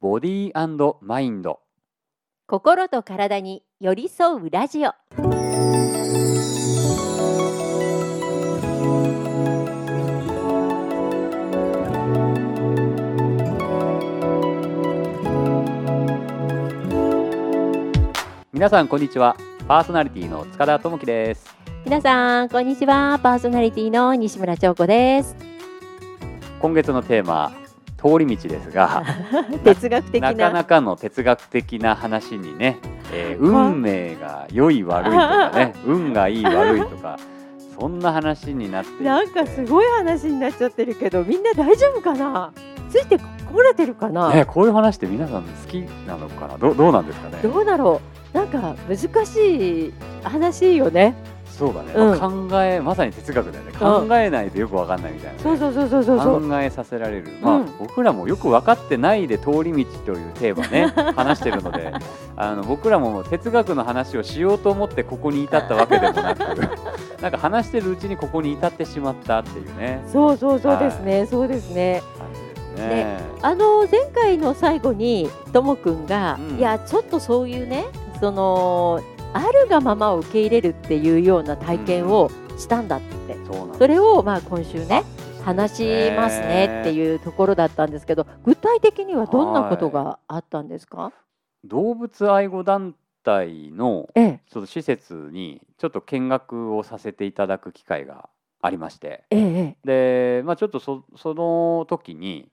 ボディーマインド。心と体に寄り添うラジオ。皆さんこんにちは。パーソナリティの塚田智樹です。皆さんこんにちは。パーソナリティの西村彫子です。今月のテーマ通り道ですが 哲学的な。なかなかの哲学的な話にね、えー運命が良い悪いとかね 運がいい悪いとかそんな話になってなんかすごい話になっちゃってるけどみんな大丈夫かな？ついてこれてるかな、ね、こういう話って皆さん好きなのかな？どどうなんですかね？どうだろう。なんか難しい話よねそうだね、うん。考えまさに哲学だよね。考えないとよくわかんないみたいなね、そうそうそうそうそうそう。考えさせられる、まあうん。僕らもよく分かってないで通り道というテーマね 話してるのであの僕らも哲学の話をしようと思ってここに至ったわけでもなく なんか話してるうちにここに至ってしまったっていうね。そうそうそうですね、そうですね。感じですね。あの前回の最後にともくんが、うん。いやちょっとそういうねそのあるがままを受け入れるっていうような体験をしたんだって、そうなんそれをまあ今週ね話しますねってういうところだったんですけど具体的にはどんなことがあったんですか、動物愛護団体のええ。ちょっと施設にちょっと見学をさせていただく機会がありまして。ええで、まあ、ちょっとそその時に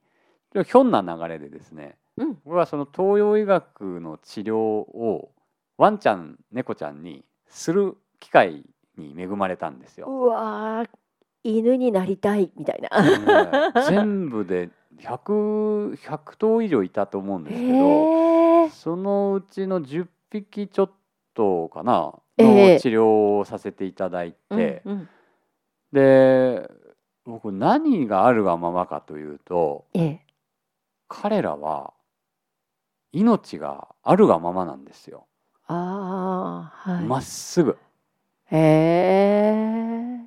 ひょんな流れでですねうん。僕はその東洋医学の治療をワンちゃん猫ちゃんにする機会に恵まれたんですよ。うわー犬になりたいみたいな。ね全部で 100, 100頭以上いたと思うんですけどそのうちの10匹ちょっとかなええの治療をさせていただいて、うんうんで僕何があるがままかというとええ彼らは命があるがままなんですよ。ああはい。まっすぐ。へえ。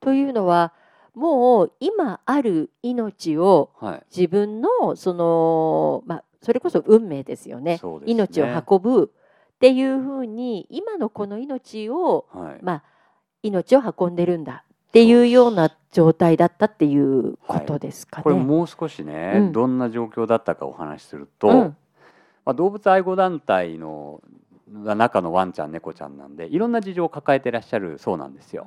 というのはもう今ある命をはい。自分のそのまあそれこそ運命ですよねね命を運ぶっていうふうに今のこの命をはい。まあ命を運んでるんだっていうような状態だったっていうことですかね。これもう少しね、うんどんな状況だったかお話しすると、うんまあ、動物愛護団体の中のワンちゃん猫ちゃんなんでいろんな事情を抱えてらっしゃるそうなんですよ。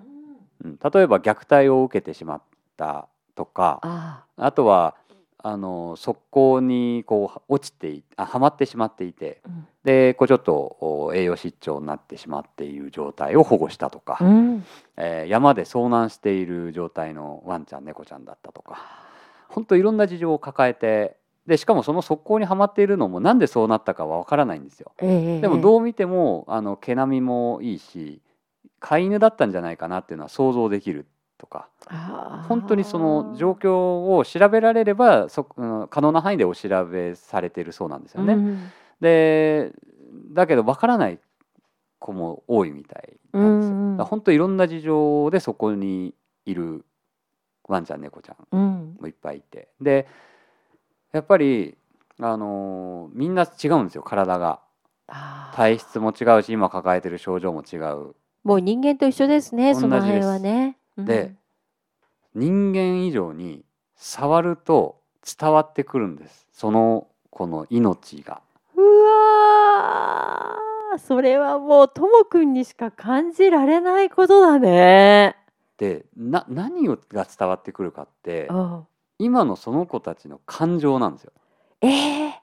うん、例えば虐待を受けてしまったとかああ。とはあの側溝にこう落ちていあはまってしまっていてあ、うん。でこうちょっとお栄養失調になってしまっている状態を保護したとか、うん。えー山で遭難している状態のワンちゃん猫ちゃんだったとか本当いろんな事情を抱えてでしかもその側溝にはまっているのもなんでそうなったかはわからないんですよ。ええでもどう見てもあの毛並みもいいし飼い犬だったんじゃないかなっていうのは想像できるとか。本当にその状況を調べられればそ、うん可能な範囲でお調べされているそうなんですよね。うんでだけどわからない子も多いみたいなんですよ。うんうん。だから本当いろんな事情でそこにいるワンちゃん猫ちゃんうん。もいっぱいいて。でやっぱり、あのーみんな違うんですよ体が体質も違うし今抱えてる症状も違う。もう人間と一緒ですねその辺はね。うんで人間以上に触ると伝わってくるんですその子の命が。うわーそれはもうともくんにしか感じられないことだね。でな何をが伝わってくるかってうん今のその子たちの感情なんですよ。ええ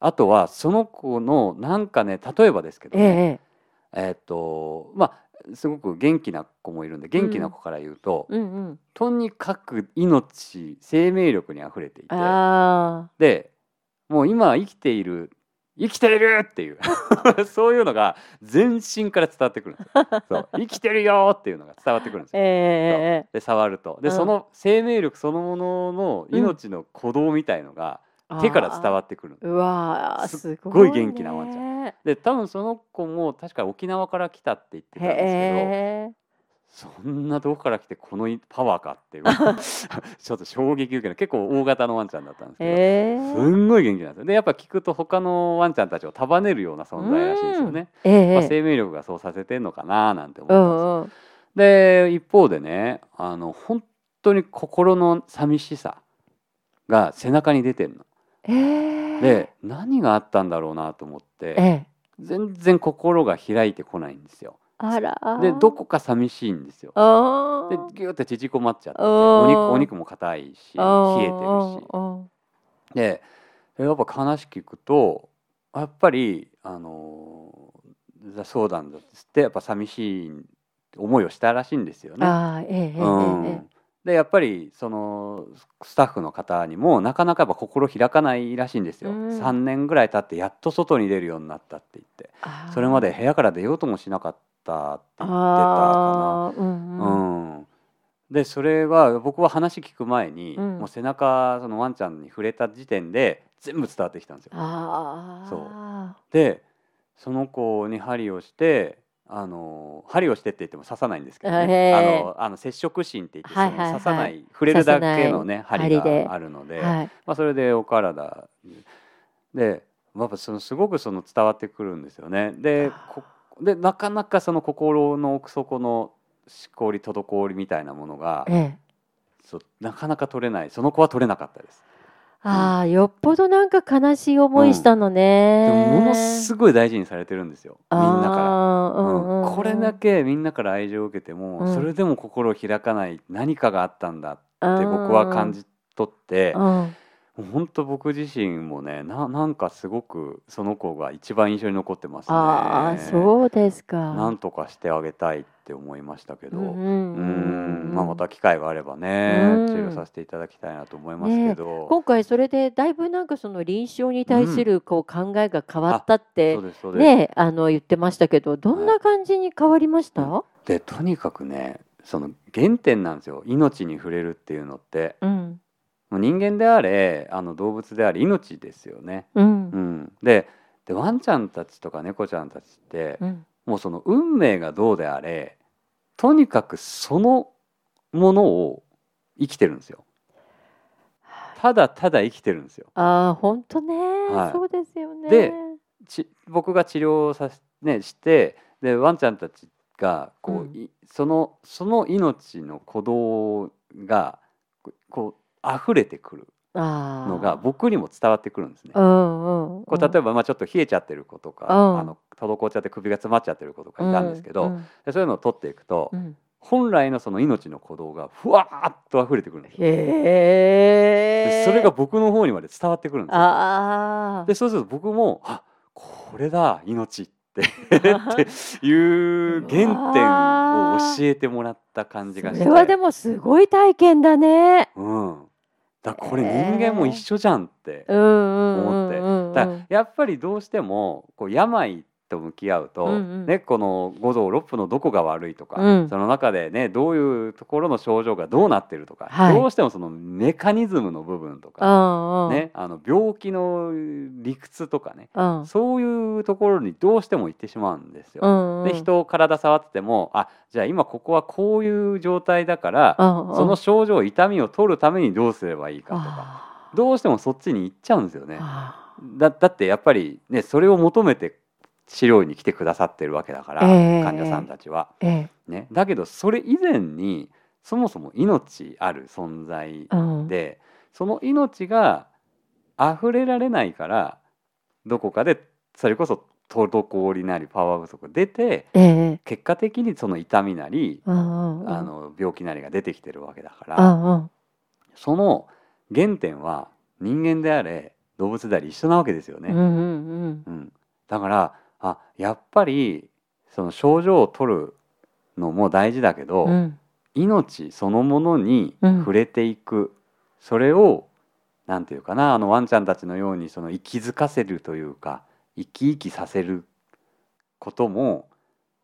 あとはその子のなんかね例えばですけどえね、ええーっとまあすごく元気な子もいるんで元気な子から言うと、うんうん。とにかく命生命力にあふれていてあでもう今生きている生きているっていう。そういうのが全身から伝わってくるんですよ。そう。生きてるよっていうのが伝わってくるんですあよ。ええで触ると。で、うん。その生命力そのものの命の鼓動みたいのが手から伝わってくるうわーすすごい元気なワンちゃん。で多分その子も確か沖縄から来たって言ってたんですけど。そんなどこから来てこのいパワーかっていう。ちょっと衝撃受ける結構大型のワンちゃんだったんですけど、えすー、んごい元気なんですよ。でやっぱ聞くと他のワンちゃんたちを束ねるような存在らしいんですよね、まあ、ええ。生命力がそうさせてんのかななんて思っうたんですで一方でねあの本当に心の寂しさが背中に出てるの。えー、で何があったんだろうなと思って。ええ。全然心が開いてこないんですよ。あら。でどこか寂しいんですよ。あでギューって縮こまっちゃってお肉お肉も硬いし冷えてるし。るでやっぱ話聞くとやっぱりあのー相談だっつってやっぱ寂しい思いをしたらしいんですよね。あでやっぱりそのスタッフの方にもなかなかやっぱ心開かないらしいんですよ、うん。3年ぐらい経ってやっと外に出るようになったって言って。それまで部屋から出ようともしなかったって言ってたかあーうんな、うん。うん。でそれは僕は話聞く前に、うん。もう背中そのワンちゃんに触れた時点で全部伝わってきたんですよ。そう。でその子に針をしてあの針をしてって言っても刺さないんですけどへねー。あのあの接触芯って言って、はいはい刺さない触れるだけのね針があるので、はい。まあ、それでお体でやっぱそのすごくその伝わってくるんですよね。でこでなかなかその心の奥底のしこり滞りみたいなものがええ。そうなかなか取れない。その子は取れなかったです。ああよっぽどなんか悲しい思いしたのね、でもものすごい大事にされてるんですよ。みんなから。うんうんうん。これだけみんなから愛情を受けても、うん。それでも心を開かない何かがあったんだって僕は感じ取って、うん本当僕自身もねななんかすごくその子が一番印象に残ってますね。ああそうですか。なんとかしてあげたいって思いましたけど、ううんまあ、また機会があればね、うん。治療させていただきたいなと思いますけど、今回それでだいぶなんかその臨床に対するこう考えが変わったってそうですそうです。ねあの言ってましたけどどんな感じに変わりました？でとにかくねその原点なんですよ。命に触れるっていうのって。うん人間であれあの動物であれ命ですよね。うんうん、ででワンちゃんたちとか猫ちゃんたちって、うんもうその運命がどうであれとにかくそのものを生きてるんですよ。ただただ生きてるんですよ。ああ本当ね、はいそうですよね。でち僕が治療させ、ね、してでワンちゃんたちがこう、うんいそのその命の鼓動がここう溢れてくるのが僕にも伝わってくるんですね。うんうんこう例えばまあちょっと冷えちゃってる子とか、うん。あの滞っちゃって首が詰まっちゃってる子とかいたんですけど、うん。でそういうのを取っていくと、うん。本来のその命の鼓動がふわーっと溢れてくるんですよ。へそれが僕の方にまで伝わってくるんですよ。ああでそうすると僕もあこれだ命って っていう原点を教えてもらった感じがして。それはでもすごい体験だね。うん、だからこれ人間も一緒じゃんってうん思って、うんだやっぱりどうしてもこう病と向き合うと、うんうん。ね、この五臓六腑のどこが悪いとか、うん。その中でねどういうところの症状がどうなってるとか、はい。どうしてもそのメカニズムの部分とうか、ね、あの病気の理屈とかねうん。そういうところにどうしても行ってしまうんですよ。うんうん。で人を体触っててもあじゃあ今ここはこういう状態だから、その症状痛みを取るためにどうすればいいかとかどうしてもそっちに行っちゃうんですよね。あだだってやっぱりねそれを求めて治療に来てくださってるわけだから、ええ。患者さんたちは。ーえ。ね、だけどそれ以前にそもそも命ある存在えうん。で、その命が溢れられないからどこかでそれこそ滞りなりパワー不足出てええ。結果的にその痛みなり、うんうんうん。あの病気なりが出てきてるわけだかうら、んうん。その原点は人間であれ動物であれ一緒なわけですよね。うんうん。うん、だからあやっぱりその症状を取るのも大事だけど、うん。うん命そのものにうん。触れていく、それをなんていうかなあのワンちゃんたちのようにその息づかせるというか生き生きさせることも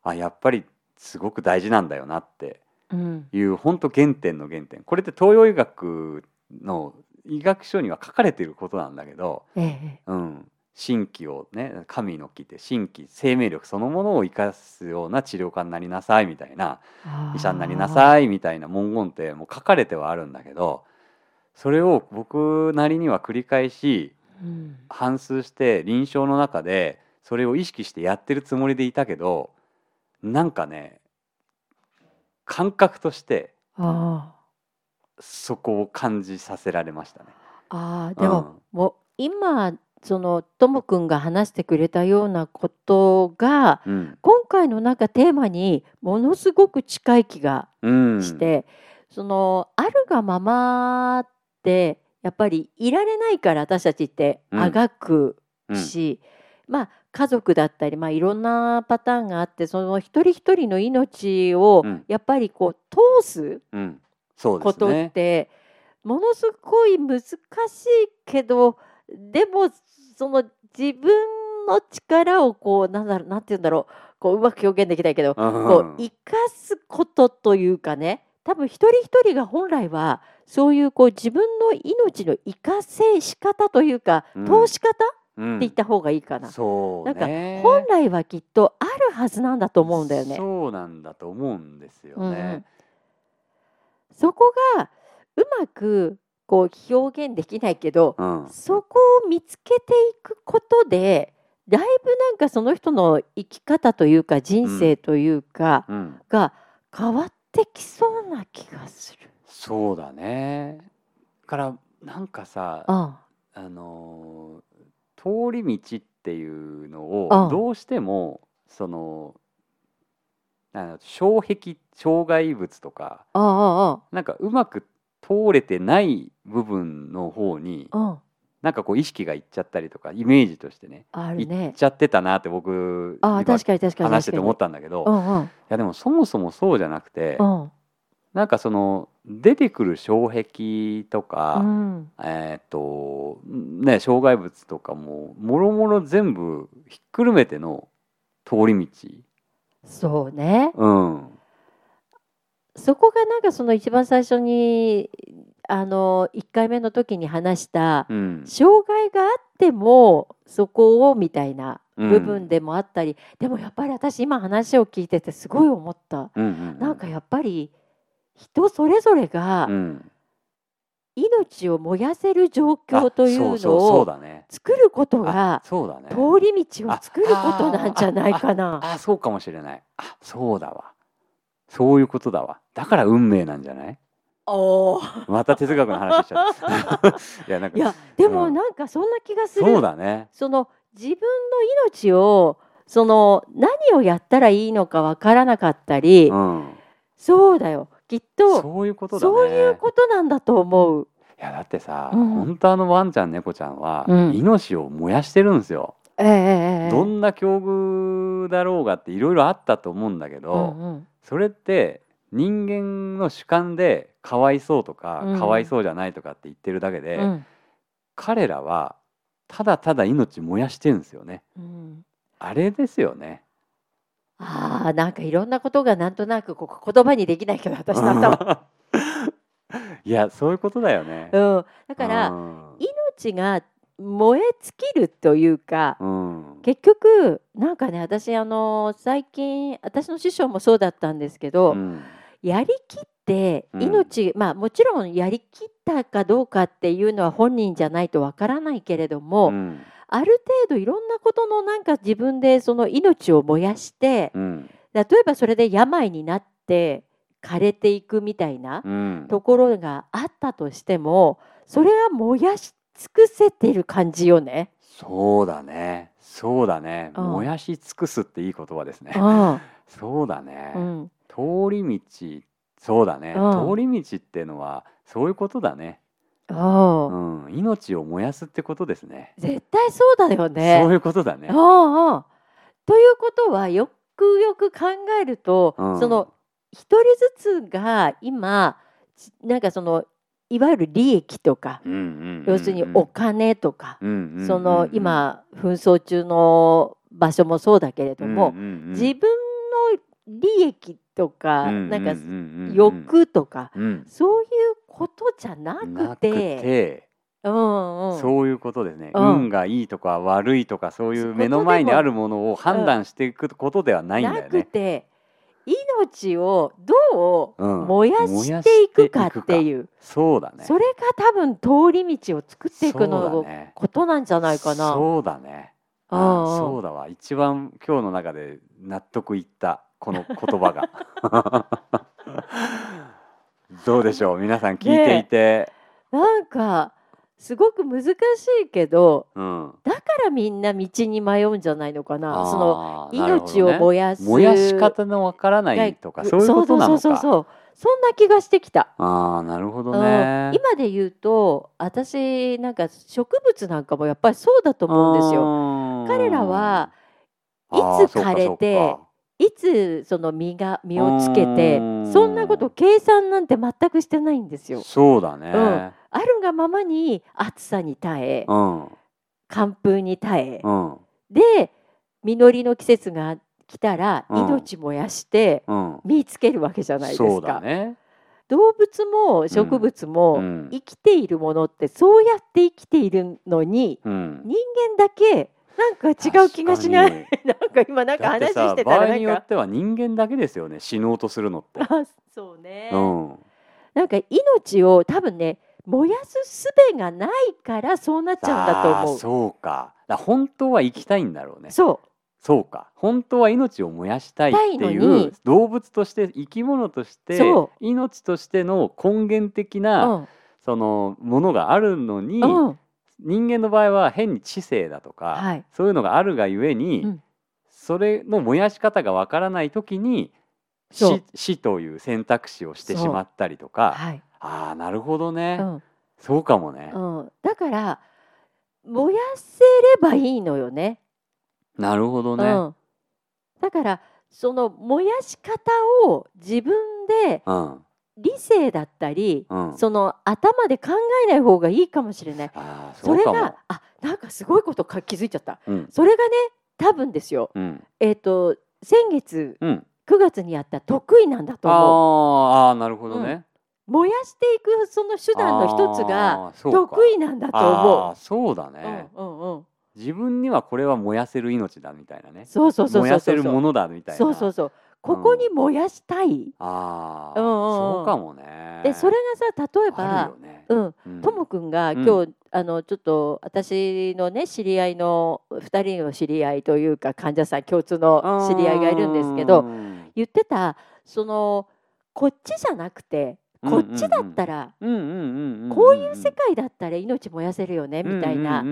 あやっぱりすごく大事なんだよなってうん。いう本当原点の原点。これって東洋医学の医学書には書かれていることなんだけど、ええ。うん、新規をね神の木って新規生命力そのものを生かすような治療家になりなさいみたいな医者になりなさいみたいな文言ってもう書かれてはあるんだけどそれを僕なりには繰り返しうん。反芻して臨床の中でそれを意識してやってるつもりでいたけどなんかね感覚としてあそこを感じさせられましたね。ああでも、もう今そのともくんが話してくれたようなことがうん。今回のなんかテーマにものすごく近い気がうん、して、そのあるがままってやっぱりいられないから私たちってうん。あがくうん。し、まあ家族だったり、まあ、いろんなパターンがあってその一人一人の命をうん。やっぱりこう通すことっ。てものすごい難しいけどでもその自分の力をこうなんだろうなんて言うんだろうこううまく表現できないけどこう生かすことというかね多分一人一人が本来はそういうこう自分の命の生かせし方というかうん通し方ってうん言った方がいいかな。そうなんかね。本来はきっとあるはずなんだと思うんだよね。そうなんだと思うんですようんうんね。そこがうまくこう表現できないけど、うん、そこを見つけていくことでだいぶなんかその人の生き方というか人生というかうん、が変わってきそうな気がする。そうだね。からなんかさ、ああ。のー通り道っていうのをうんどうしてもその障壁障害物とかなんかうまく通れてない部分の方にあうんなんかこう意識がいっちゃったりとかイメージとしてねいっあるね。ちゃってたなって僕あ確かに確かに話してて思ったんだけど。うんうんやでもそもそもそうじゃなくてうんなんかその出てくる障壁とか、うんえーっとね障害物とかももろもろ全部ひっくるめての通り道そうね。うんそこがなんかその一番最初にあの1回目の時に話したうん。障害があってもそこをみたいなうん。部分でもあったり、でもやっぱり私今話を聞いててすごい思った、うんうんなんかやっぱり人それぞれがうん。命を燃やせる状況というのを作ることあが通り道を作ることなんじゃないかな。あそうかもしれない。あそうだわそういうことだわ。だから運命なんじゃない？おー。また哲学の話しちゃった。いやなんかいやでもうん。なんかそんな気がする。そうだね。その自分の命をその何をやったらいいのかわからなかったり、うん。そうだよ。きっとそういうことだね。そういうことなんだと思う。いやだってさ、うん。本当あのワンちゃん猫ちゃんは、うん。命を燃やしてるんですよ、ええええどんな境遇だろうがっていろいろあったと思うんだけど、うんうんそれって人間の主観でかわいそうとか、うん。かわいそうじゃないとかって言ってるだけで、うん。彼らはただただ命燃やしてるんですよね。うん。あれですよね。ああなんかいろんなことがなんとなくこう言葉にできないけど私の頭、いやそういうことだよね。うん、だからうん。命が燃え尽きるというかうん結局なんかね私あの最近私の師匠もそうだったんですけど、うん。やりきってうん。命、まあもちろんやりきったかどうかっていうのは本人じゃないとわからないけれども、うん。ある程度いろんなことのなんか自分でその命を燃やしてうん。例えばそれで病になって枯れていくみたいなうん。ところがあったとしてもそれは燃やし尽くせてる感じよね。そうだね。そうだね。うん。燃やし尽くすっていい言葉ですね。うん。そうだね、うん。通り道。そうだね、うん。通り道っていうのはそういうことだね、うん。うん、命を燃やすってことですね。絶対そうだよね。そういうことだね。ああああということはよくよく考えると、うん。その一人ずつが今ちなんかそのいわゆる利益とか、要するにお金とか、その今紛争中の場所もそうだけれども、自分の利益とか、なんか欲とか、うん。そういうことじゃなくてて。ううんうん。そういうことですね、うん。運がいいとか悪いとかそういう目の前にあるものを判断していくことではないんだなよね。くて命をどううん燃やしていくかっていう、そうだね。それが多分通り道を作っていくのことなんじゃないかな。そうだね。うんあうんそうだわ。一番今日の中で納得いったこの言葉が。どうでしょう？皆さん聞いていて、なんかすごく難しいけどうん。だからみんな道に迷うんじゃないのかな。その命をね燃やす燃やし方のわからないとかそういうことなのか。そうそうそうそうそんな気がしてきた。ああなるほどうんね。今で言うと私なんか植物なんかもやっぱりそうだと思うんですよ。よ彼らはいつ枯れていつその実が実をつけてうんそんなこと計算なんて全くしてないんですよ。そうだね。うんあるがままに暑さに耐えうん寒風に耐えうんで実りの季節が来たらうん命燃やしてうん。実つけるわけじゃないですか。ね。動物も植物もうん生きているものってそうやって生きているのにうん。人間だけなんか違う気がしない。なんか今なんか話してたらなんか合によっては人間だけですよね死のうとするのって。あそうね、うん。なんか命を多分ね燃やす術がないからそうなっちゃうんだと思う。そうか。本当は生きたいんだろうね。そう。そうか。本当は命を燃やしたいっていう動物として生き物としてそ命としての根源的うな、ん。そのものがあるのに、うん。人間の場合は変に知性だとか、はい。そういうのがあるがゆえに、うん。それの燃やし方がわからない時に死死という選択肢をしてしまったりとかはいああなるほどね、うん。そうかもね、うん、だから燃やせればいいのよね。なるほどね、うん、だからその燃やし方を自分でうん。理性だったり、うん。その頭で考えない方がいいかもしれない。ああそれがあなんかすごいことか気づいちゃった。うん。それがね多分ですよ。うん。えっ、と先月うん。9月にやった得意なんだと思う。あーあーなるほどね、燃やしていくその手段の一つが得意なんだと思あーそうだう。ね、うんうんうん。自分にはこれは燃やせる命だみたいなね。そうそうそうそうそう。燃やせるものだみたいな。そうそうそう。ここに燃やしたい。ああ、うんうんうん。そうかもね。でそれがさ例えあばね、うん。うん。ともくんがうん。今日、あのちょっと私のね知り合いの2人の知り合いというか患者さん共通の知り合いがいるんですけどうん言ってたそのこっちじゃなくてこっちだったら、こういう世界だったら命燃やせるよねみたいな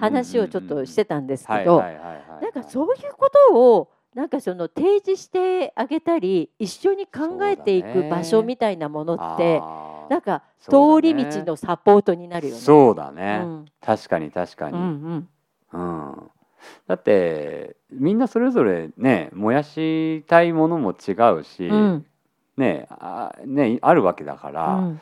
話をちょっとしてたんですけどなんかそういうことをなんかその提示してあげたり一緒に考えていく場所みたいなものって、なんか通り道のサポートになるよね。そうだね、うん。確かに確かに、うんうん。うん。だってみんなそれぞれね燃やしたいものも違うし、うんねあねあるわけだから、うん。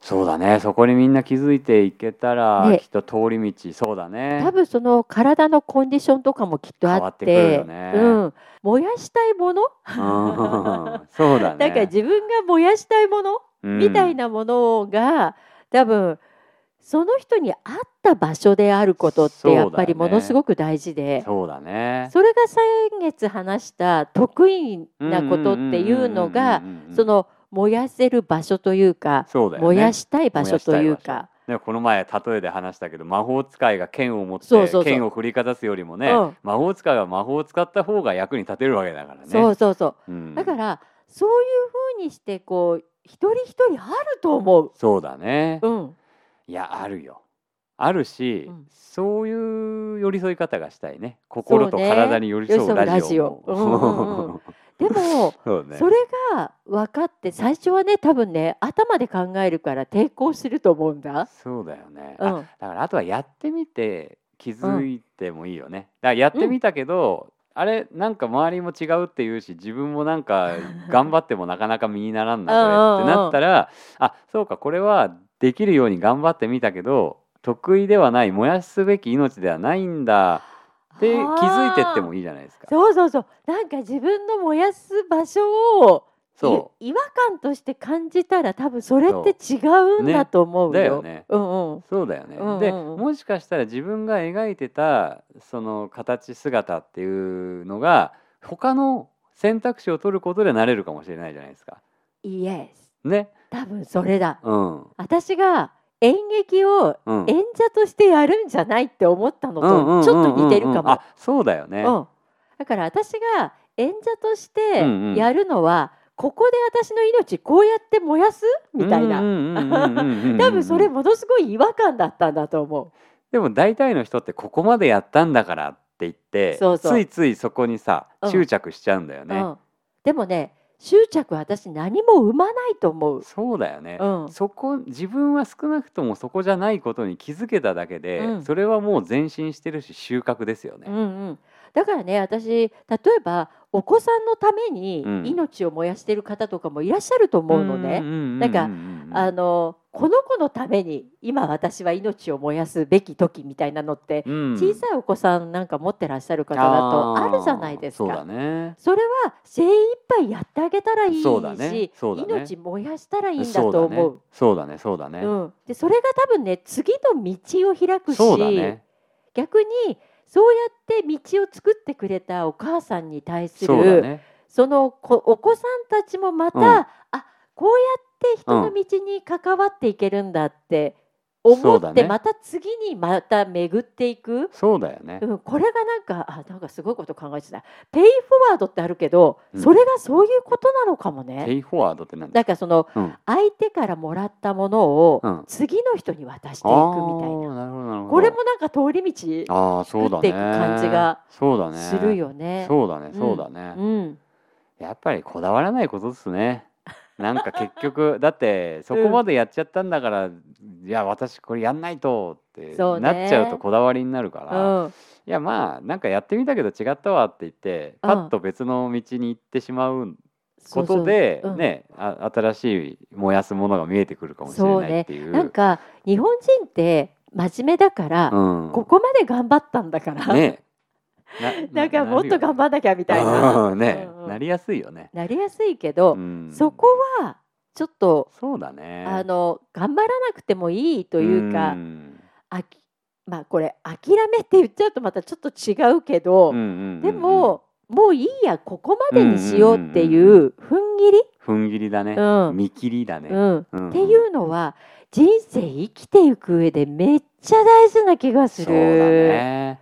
そうだね。そこにみんな気づいていけたら、ね。きっと通り道。そうだね。多分その体のコンディションとかもきっとあって変わってくるよね。うん、燃やしたいもの、うん。そうだね。だから自分が燃やしたいもの、みたいなものが多分その人に合った場所であることってやっぱりものすごく大事で。そうだね。それが先月話した得意なことっていうのがその燃やせる場所というかそうだよね。燃やしたい場所というか。ねこの前例えで話したけど魔法使いが剣を持ってそうそうそう。剣を振りかざすよりもね、うん。魔法使いは魔法を使った方が役に立てるわけだからね。そうそうそう。うん。だからそういうふうにしてこう一人一人あると思う。そうだね、うん、いやあるよ。あるし、うん。そういう寄り添い方がしたいね。心とそうね。体に寄り添うラジオ寄り添うラジオ。うんうんうんでも、そうね。それが分かって最初はね多分ね頭で考えるから抵抗すると思うんだ。そうだよね、あうん、だからあとはやってみて気づいてもいいよね、だからやってみたけど、あれなんか周りも違うって言うし自分もなんか 頑張ってもなかなか身にならんなこれってなったらあそうかこれはできるように頑張ってみたけど得意ではない燃やすべき命ではないんだって気づいてってもいい。いいじゃないですか。そうそうそうなんか自分の燃やす場所をそい違和感として感じたら多分それって違うんだと思うよ。だよねうんうん。そうだよね、うんうんうんでもしかしたら自分が描いてたその形姿っていうのが他の選択肢を取ることでなれるかもしれないじゃないですか。イエス。ね。多分それだ。うん。私が演劇をうん。演者としてやるんじゃないって思ったのとちょっと似てるかも。あそうだよね。うん。だから私が演者としてやるのは、ここで私の命こうやって燃やす？みたいな。多多分それものすごい違和感だったんだと思でも大体の人ってここまでやったんだからって言ってついついそこにさうん執着しちゃうんだよう。ね。うん。でもね執着は私何も生まないと思う。そうだよね。うん。そこ自分は少なくともそこじゃないことに気づけただけで、うんそれはもう前進してるし収穫ですよね。うんうん、だからね私例えばお子さんのためにうん命を燃やしている方とかもいらっしゃると思うのね。なんかあのこの子のために今私は命を燃やすべき時みたいなのって、小さいお子さんなんか持ってらっしゃる方だとあるじゃないですか。そうだね。それは精一杯やってあげたらいいし、ねね命燃やしたらいいんだと思う。そうだね。そうだね。うん、でそれが多分ね次の道を開くし。逆にそうやって道を作ってくれたお母さんに対するね。その子お子さんたちもまた、うんあこうやって人の道に関わっていけるんだって思って、また次にまた巡っていく、そうだよね。うん、これがなんかあなんかすごいこと考えてたペイフォワードってあるけど、うんそれがそういうことなのかもペね。イフォワードって何？なんかそのうん。相手からもらったものをうん次の人に渡していくみたいな、あーなるほどなるほど。これもなんか通り道ああそうだね。作っていく感じがそうだね。するよね。そうだね。そうだね。うん、やっぱりこだわらないことですね。なんか結局 だってそこまでやっちゃったんだから、いや私これやんないとってなっちゃうとこだわりになるから、うん、いやまあなんかやってみたけど違ったわって言ってうん。パッと別の道に行ってしまうことでうん。ねあ新しい燃やすものが見えてくるかもしれないっていう。なんか日本人って真面目だから、うん、ここまで頑張ったんだから、ねなんかもっと頑張っんなきゃみたたいな、ね、なりやすいよね。なりやすいけど、うん。そこはちょっと、そうだね。あの頑張らなくてもいいというか、ん。あきまあこれ諦めって言っちゃうとまたちょっと違うけど、でももういいやここまでにしようっていう踏ん切り、踏ん切りだね、うん。見切りだね、っていうのは人生生きていく上でめっちゃ大事な気がする。そうだね、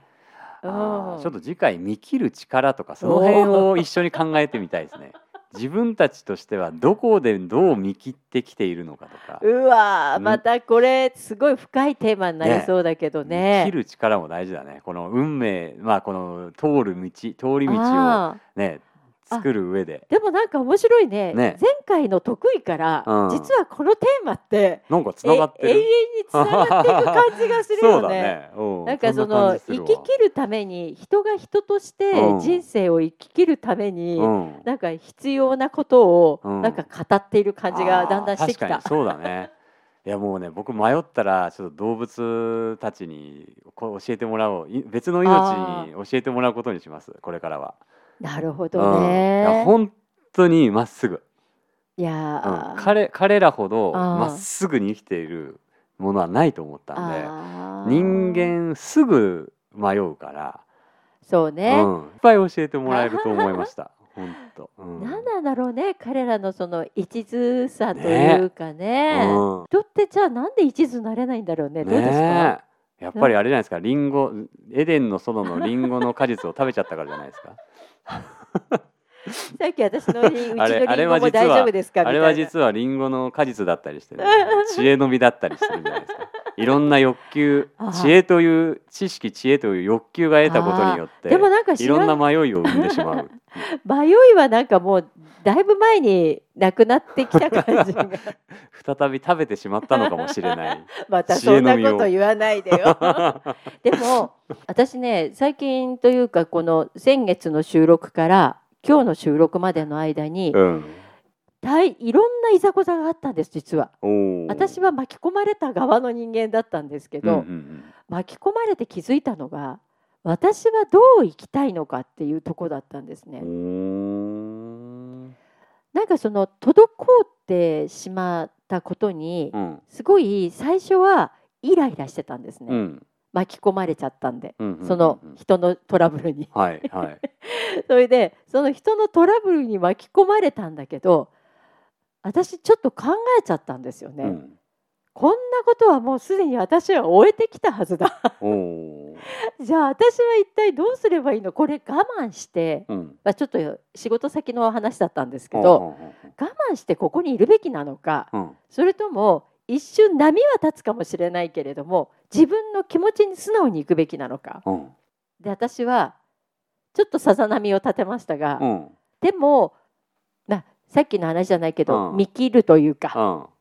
ちょっと次回見切る力とかその辺を一緒に考えてみたいですね。自分たちとしてはどこでどう見切ってきているのかとか、うわまたこれすごい深いテーマになりそうだけどね。見切る力も大事だね。この運命まあこの通る道通り道をね作る上で。でもなんか面白いね。ね。前回の得意から、うん。実はこのテーマってなんかつながってえ永遠るにつながっていく感じがするそうよね。だね、うん。なんかその生き切るために人が人としてうん。人生を生き切るために、うん。なんか必要なことをうん。なんか語っている感じがだんだんしてきた。あー確。かに。そうだね。いやもうね僕迷ったらちょっと動物たちにこう教えてもらおう。い別の命に教えてもらうことにします。これからは。なるほどうん。本当にまっすぐ、いやうん。ー。彼彼らほどまっすぐに生きているものはないと思ったんで人間すぐ迷うから、そうね、うん、いっぱい教えてもらえると思いました。本当、うん。何なんだろうね彼らのその一途さというかね。うん。人ってじゃあなんで一途なれないんだろうね。どうですか、やっぱりあれじゃないですか。リンゴエデンの園のリンゴの果実を食べちゃったからじゃないですか さっき私のうちのリンゴもは実は大丈夫ですか？あれは実はリンゴの果実だったりして、ね、知恵の実だったりするんじゃないですか？いろんな欲求あ知恵という知識知恵という欲求が得たことによってでもなんかいろんな迷いを生んでしまう。迷いはなんかもうだいぶ前になくなってきた感じが。再び食べてしまったのかもしれない。またそんなこと言わないでよ。でも私ね最近というかこの先月の収録から今日の収録までの間に、うん大いろんないざこざがあったんです実は。私は巻き込まれた側の人間だったんですけど、うんうん巻き込まれて気づいたのが私はどう生きたいのかっていうとこだったんですね。なんかその滞ってしまったことに、うん、すごい最初はイライラしてたんですね。うん巻き込まれちゃったんで、うんうんうんその人のトラブルに。はいはい。それでその人のトラブルに巻き込まれたんだけど私ちょっと考えちゃったんですよね。うんこんなことはもうすでに私は終えてきたはずだ。じゃあ私は一体どうすればいいの？これ我慢して、うんまあ、ちょっと仕事先の話だったんですけど我慢してここにいるべきなのかそれとも一瞬波は立つかもしれないけれども自分の気持ちに素直に行くべきなのか。うん。で私はちょっとさざ波を立てましたが、うん。でもなさっきの話じゃないけど、うん。見切るというか、うん。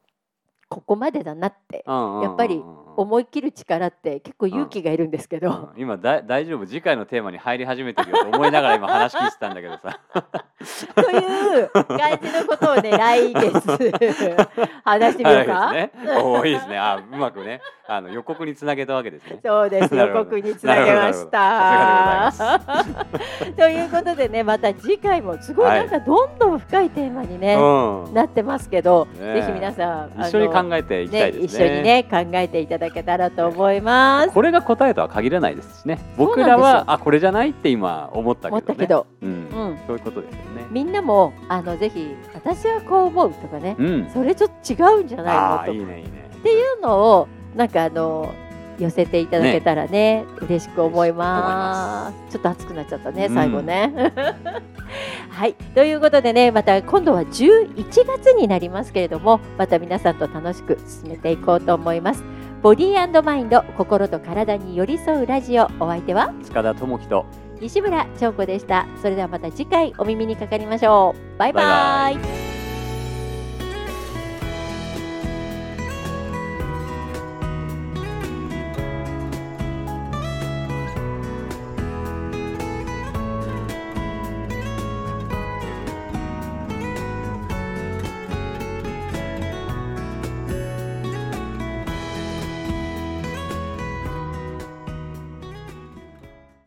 ここまでだなってうんやっぱりうん思い切る力って結構勇気がいるんですけど、うん。今だ大丈夫？次回のテーマに入り始めてるよ。と思いながら今話聞いてたんだけどさ。という感じのことをね来月話してみようか。はいですね。おーいいですね。あうまくね。あの予告につなげたわけですね。そうです。予告につなげました。ということでねまた次回もすごいはいなんかどんどん深いテーマにね、うん。なってますけど、ねえ。ぜひ皆さん一緒に考えていきたいねですね一緒にね考えていただけたらと思います。これが答えとは限らないですしね。僕らはあこれじゃないって今思ったけど、ね、思ったけど、うん。うん、そういうことですよね。みんなもあのぜひ私はこう思うとかね、うん。それちょっと違うんじゃないのいいねいいね。っていうのをなんかあの寄せていただけたらね嬉しく思います。ちょっと熱くなっちゃったねうん。最後ね、はい。ということでねまた今度は11月になりますけれどもまた皆さんと楽しく進めていこうと思いますボディーマインド心と体に寄り添うラジオ。お相手は？塚田智樹と。西村彫子でした。それではまた次回お耳にかかりましょう。バイバイ。バイバイ